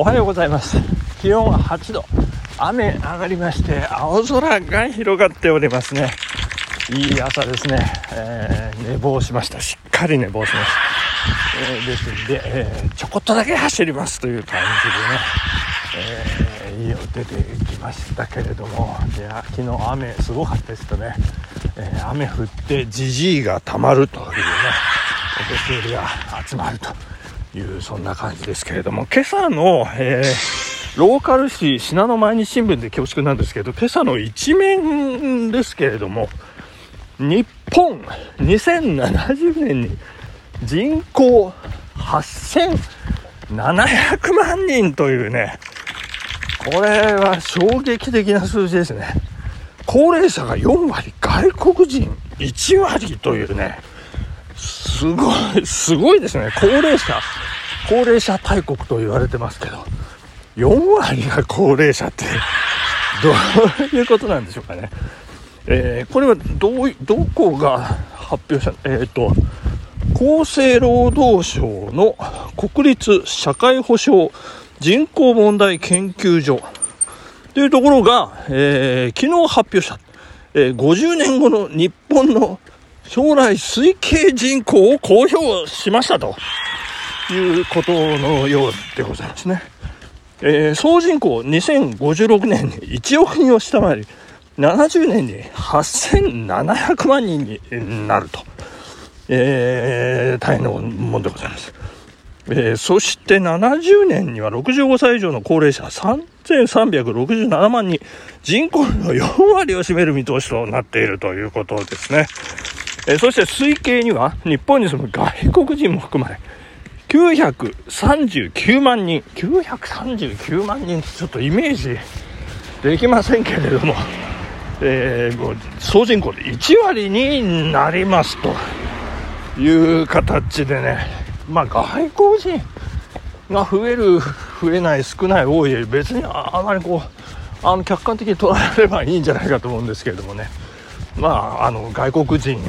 おはようございます。気温は8度。雨上がりまして青空が広がっておりますね。いい朝ですね、えー、寝坊しました。しっかり寝坊しました、えー、ですんで、えー、ちょこっとだけ走りますという感じでね、え家を出てきましたけれども。いや昨日雨すごかったですとね、え雨降ってじじいがたまるというね。お年寄りが集まると。いうそんな感じですけれども今朝の、えー、ローカル紙信濃毎日新聞で恐縮なんですけど今朝の一面ですけれども日本2070年に人口8700万人というねこれは衝撃的な数字ですね高齢者が4割外国人1割というねすごい、すごいですね。高齢者、高齢者大国と言われてますけど、4割が高齢者って、どういうことなんでしょうかね。えー、これはどう、どこが発表した、えっ、ー、と、厚生労働省の国立社会保障人口問題研究所。というところが、えー、昨日発表した、えー、50年後の日本の将来推計人口を公表しましたと。いうことのようでございますね。えー、総人口2056年に1億人を下回り、70年に8700万人になると。えー、大変なもんでございます。えー、そして70年には65歳以上の高齢者3367万人、人口の4割を占める見通しとなっているということですね。えそして推計には日本に住む外国人も含まれ939万人。939万人ってちょっとイメージできませんけれども、えー、総人口で1割になりますという形でね。まあ外国人が増える増えない少ない多い別にあまりこうあの客観的に捉えればいいんじゃないかと思うんですけれどもね。まああの外国人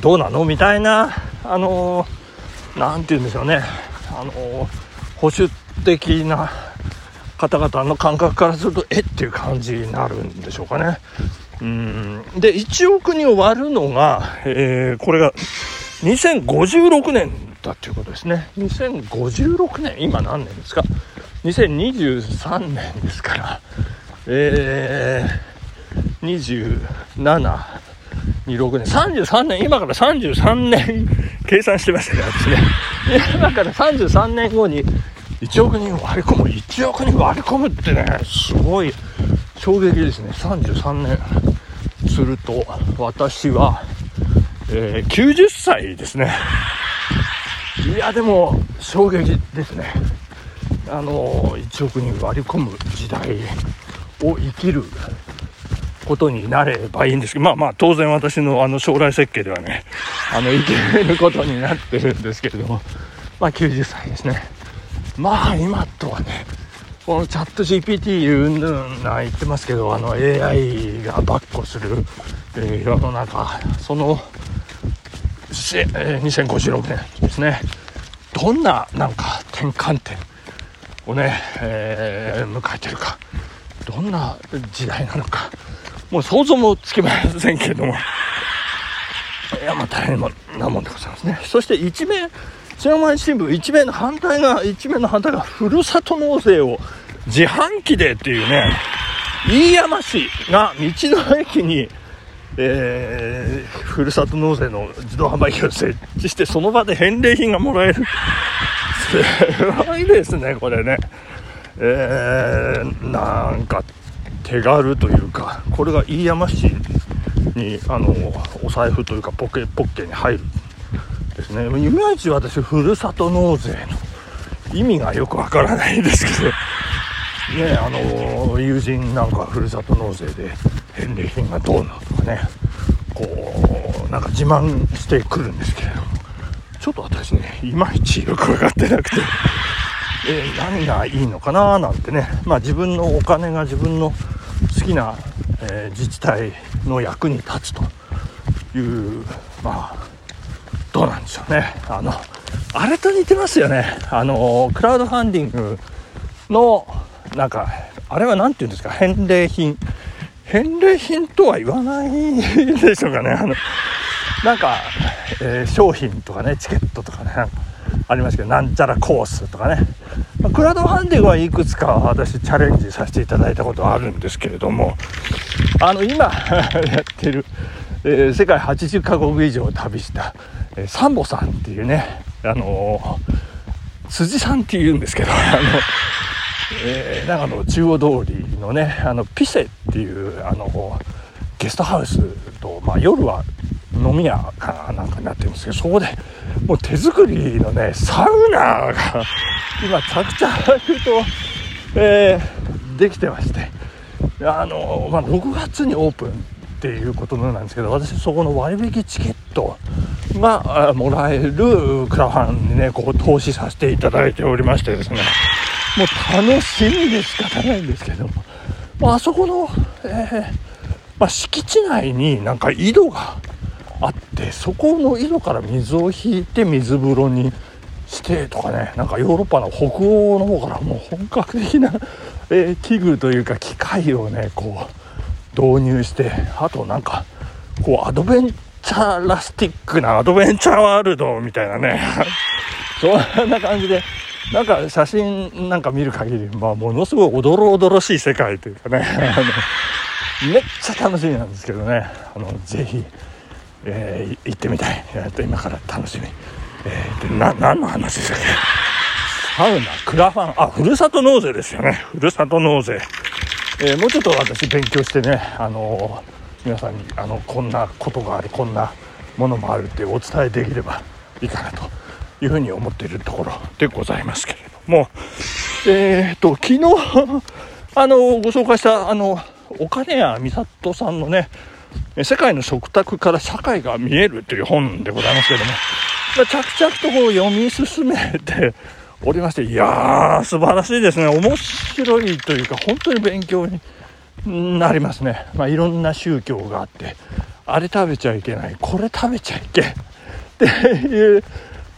どうなのみたいな、あのー、なんて言うんでしょうね、あの、保守的な方々の感覚からすると、えっていう感じになるんでしょうかね。うんで、1億人を割るのが、えー、これが2056年だっていうことですね。2056年、今何年ですか ?2023 年ですから、えー、27、26年、33年、今から33年計算してましたね、私ね。今から33年後に1億人割り込む、1億人割り込むってね、すごい衝撃ですね。33年すると、私は、えー、90歳ですね。いや、でも、衝撃ですね。あの、1億人割り込む時代を生きることになればいいんですけど、まあまあ当然私のあの将来設計ではね、あの、いけることになってるんですけれども、まあ90歳ですね。まあ今とはね、このチャット GPT うんぬんな言ってますけど、あの AI がばっこする、えー、世の中、その、えー、2056年ですね。どんななんか転換点をね、えー、迎えてるか。どんな時代なのか。もう想像もつきませんけれども、いや、まあ大変なもんでございますね。そして一面、シアマイ新聞一面の反対が、一面の反対が、ふるさと納税を自販機でっていうね、飯山市が道の駅に、えー、ふるさと納税の自動販売機を設置して、その場で返礼品がもらえる。すごいですね、これね。えー、なんか手軽というかこれが飯山市にあのお財布というかポケポッケに入るですね。いまいち私ふるさと納税の意味がよくわからないんですけど。ねあの友人なんかふるさと納税で返礼品がどうなとかね。こうなんか自慢してくるんですけれども。ちょっと私ねいまいちよく分かってなくて。え、何がいいのかななんてね。まあ自分のお金が自分の好きな、えー、自治体の役に立つというまあどうなんでしょうね。あのあれと似てますよね。あのクラウドファンディングのなんかあれは何て言うんですか？返礼品。返礼品とは言わないでしょうかね。あのなんか、えー、商品とかねチケットとかね。ありますけどなんちゃらコースとかね、クラウドファンディングはいくつか私チャレンジさせていただいたことあるんですけれどもあの今 やってる、えー、世界80カ国以上旅した、えー、サンボさんっていうねあの辻さんっていうんですけど あのえー、長野中央通りのねあのピセっていうあのゲストハウスと、まあ、夜は飲み屋かなんかになってるんですけどそこでもう手作りのねサウナが今着々と、えー、できてまして。あの、まあ、6月にオープンっていうことなんですけど私そこの割引チケットがもらえるクラファンにねこう投資させていただいておりましてですね。もう楽しみで仕方ないんですけども、まあ、そこの、えー、まあ、敷地内になんか井戸があってそこの井戸から水を引いて水風呂にしてとかねなんかヨーロッパの北欧の方からもう本格的な、えー、器具というか機械をねこう導入してあとなんかこうアドベンチャーラスティックなアドベンチャーワールドみたいなね そんな感じでなんか写真なんか見る限り、まあ、ものすごいおどろおどろしい世界というかねめっちゃ楽しみなんですけどねあのぜひ、えー、行ってみたい、えー、と今から楽しみ、えー、でな何の話でしたっけ？サウナクラファン。あふるさと納税ですよね。ふるさと納税、えー、もうちょっと私勉強してねあの皆さんにあのこんなことがあるこんなものもあるってお伝えできればいいかなというふうに思っているところでございますけれども、えっ、ー、と、昨日あの、ご紹介した、あの、岡根谷美里さんのね、世界の食卓から社会が見えるという本でございますけども、着々とこう読み進めておりまして、いやー、素晴らしいですね。面白いというか、本当に勉強になりますね。まあ、いろんな宗教があって、あれ食べちゃいけない、これ食べちゃいけっていう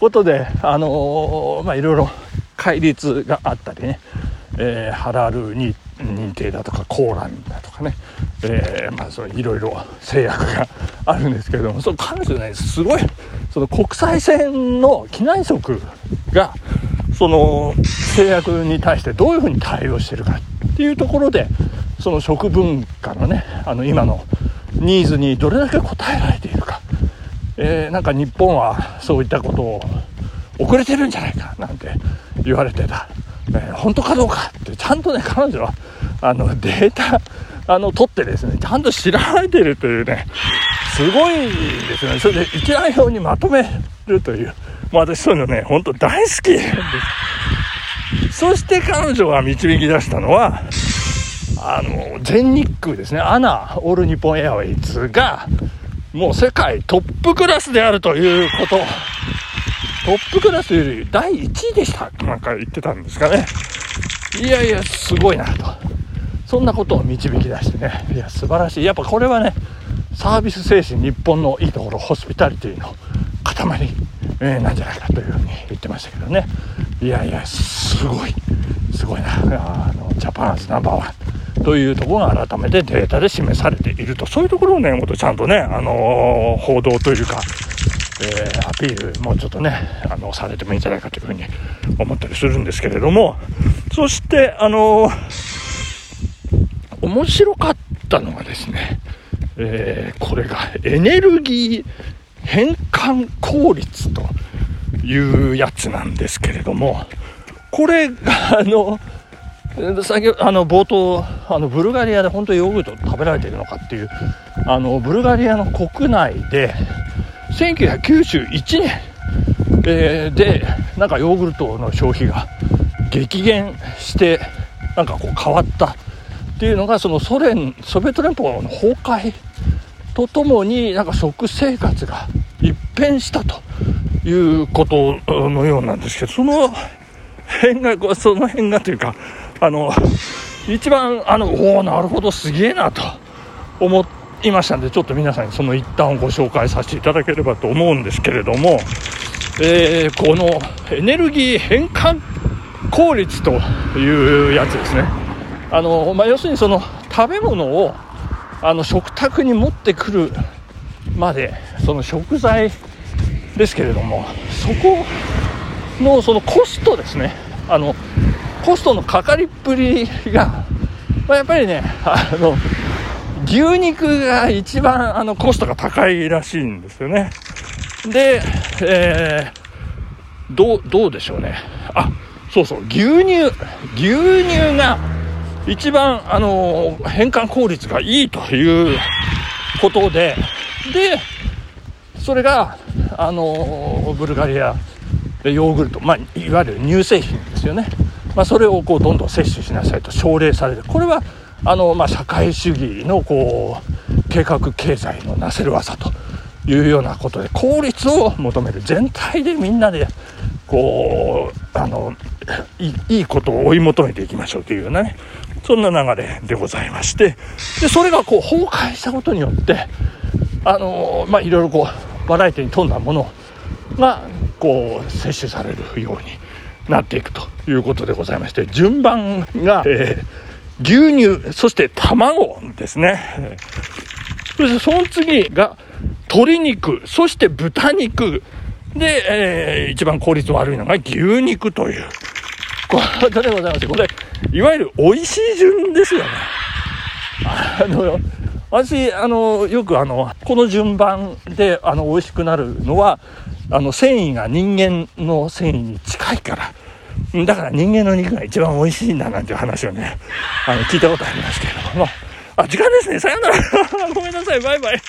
ことで、あのー、まあ、いろいろ戒律があったりね、えー、ハラルに認定だとかコーランだとかね、えー、まあ、そいろいろ制約があるんですけれどもその彼女ねすごいその国際線の機内食がその制約に対してどういうふうに対応してるかっていうところでその食文化のねあの今のニーズにどれだけ応えられているか。えー、なんか日本はそういったことを遅れてるんじゃないかなんて言われてた、えー、本当かどうかってちゃんとね彼女はあのデータあの取ってですねちゃんと知られてるというねすごいですねそれで一覧表にまとめるというもう私そういうのね本当大好きですそして彼女が導き出したのはあの全日空ですねアナオール日本エアウェイズがもう世界トップクラスであるということ。トップクラスより第1位でしたなんか言ってたんですかね。いやいや、すごいなと。そんなことを導き出してね。いや、素晴らしい。やっぱこれはね、サービス精神、日本のいいところ、ホスピタリティの塊、えー、なんじゃないかというふうに言ってましたけどね。いやいや、すごい、すごいな。あの、ジャパンズナンバーワン。というところが改めてデータで示されていると、そういうところをね、もっとちゃんとね、あのー、報道というか、えー、アピールもうちょっとね、あの、されてもいいんじゃないかというふうに思ったりするんですけれども、そして、あのー、面白かったのがですね、えー、これがエネルギー変換効率というやつなんですけれども、これが、あの、先あの冒頭あのブルガリアで本当にヨーグルト食べられているのかっていうあのブルガリアの国内で1991年、えー、でなんかヨーグルトの消費が激減してなんかこう変わったっていうのがそのソ連ソビエト連邦の崩壊とともになんか食生活が一変したということのようなんですけどその辺がその辺がというかあの、一番、あの、おお、なるほど、すげえなと思いましたんで、ちょっと皆さんにその一端をご紹介させていただければと思うんですけれども、えー、このエネルギー変換効率というやつですね。あの、まあ、要するにその食べ物をあの食卓に持ってくるまでその食材ですけれどもそこのそのコストですね。あのコストのかかりっぷりが、まあ、やっぱりねあの牛肉が一番あのコストが高いらしいんですよね。で、えー、どうどうでしょうね。あそうそう牛乳牛乳が一番あの変換効率がいいということででそれがあのブルガリアヨーグルト、まあ、いわゆる乳製品ですよね、まあ、それをこうどんどん摂取しなさいと奨励される。これはあの、まあ、社会主義のこう計画経済のなせる技というようなことで効率を求める。全体でみんなでこうあのいいことを追い求めていきましょうというようなね。そんな流れでございましてでそれがこう崩壊したことによってあのまあいろいろこうバラエティに富んだものがこう摂取されるようになっていくということでございまして順番が、えー、牛乳そして卵ですね。そしてその次が鶏肉そして豚肉。で、えー、一番効率悪いのが牛肉ということでございましてこれいわゆる美味しい順ですよね。あの私あのよくあのこの順番であの美味しくなるのはあの繊維が人間の繊維に近いから。だから人間の肉が一番美味しいんだなんていう話をねあの聞いたことありますけれども。あ時間ですね。さようなら。ごめんなさい。バイバイ。